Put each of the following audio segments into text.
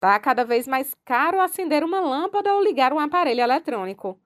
Está cada vez mais caro acender uma lâmpada ou ligar um aparelho eletrônico.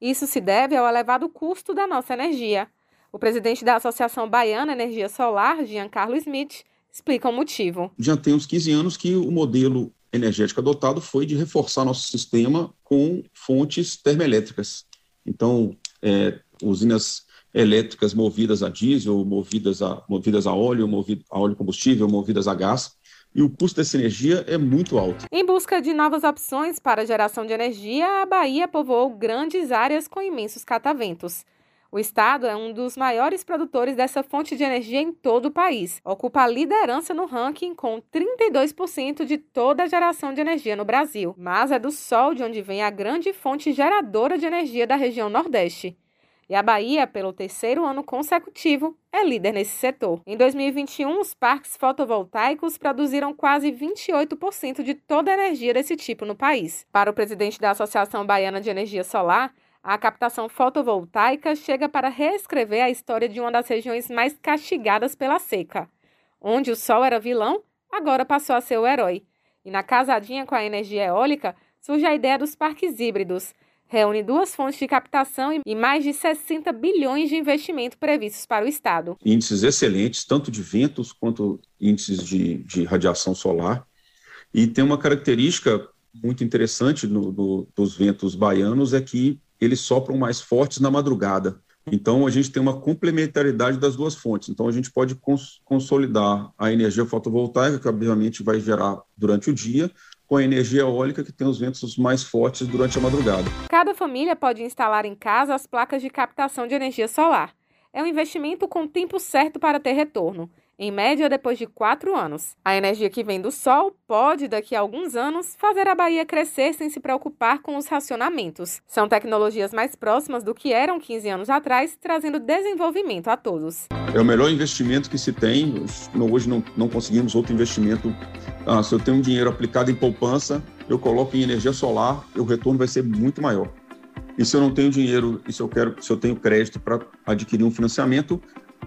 Isso se deve ao elevado custo da nossa energia. O presidente da Associação Baiana Energia Solar, Giancarlo Smith, explica o motivo. Já tem uns 15 anos que o modelo energético adotado foi de reforçar nosso sistema com fontes termoelétricas. Então, é, usinas elétricas movidas a diesel, movidas a, movidas a óleo, movidas a óleo combustível, movidas a gás, e o custo dessa energia é muito alto. Em busca de novas opções para geração de energia, a Bahia povoou grandes áreas com imensos cataventos. O estado é um dos maiores produtores dessa fonte de energia em todo o país. Ocupa a liderança no ranking com 32% de toda a geração de energia no Brasil. Mas é do sol de onde vem a grande fonte geradora de energia da região Nordeste. E a Bahia, pelo terceiro ano consecutivo, é líder nesse setor. Em 2021, os parques fotovoltaicos produziram quase 28% de toda a energia desse tipo no país. Para o presidente da Associação Baiana de Energia Solar, a captação fotovoltaica chega para reescrever a história de uma das regiões mais castigadas pela seca. Onde o sol era vilão, agora passou a ser o herói. E na casadinha com a energia eólica, surge a ideia dos parques híbridos. Reúne duas fontes de captação e mais de 60 bilhões de investimento previstos para o Estado. Índices excelentes, tanto de ventos quanto índices de, de radiação solar. E tem uma característica muito interessante no, do, dos ventos baianos, é que eles sopram mais fortes na madrugada. Então, a gente tem uma complementaridade das duas fontes. Então, a gente pode cons consolidar a energia fotovoltaica, que obviamente vai gerar durante o dia, com a energia eólica, que tem os ventos mais fortes durante a madrugada. Cada família pode instalar em casa as placas de captação de energia solar. É um investimento com tempo certo para ter retorno em média depois de quatro anos. A energia que vem do sol pode, daqui a alguns anos, fazer a Bahia crescer sem se preocupar com os racionamentos. São tecnologias mais próximas do que eram 15 anos atrás, trazendo desenvolvimento a todos. É o melhor investimento que se tem. Hoje não, não conseguimos outro investimento. Ah, se eu tenho um dinheiro aplicado em poupança, eu coloco em energia solar, o retorno vai ser muito maior. E se eu não tenho dinheiro, e se eu quero, se eu tenho crédito para adquirir um financiamento,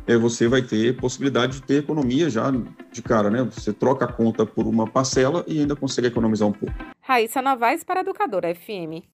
é, você vai ter possibilidade de ter economia já de cara, né? Você troca a conta por uma parcela e ainda consegue economizar um pouco. Raíssa Novaes para Educadora FM.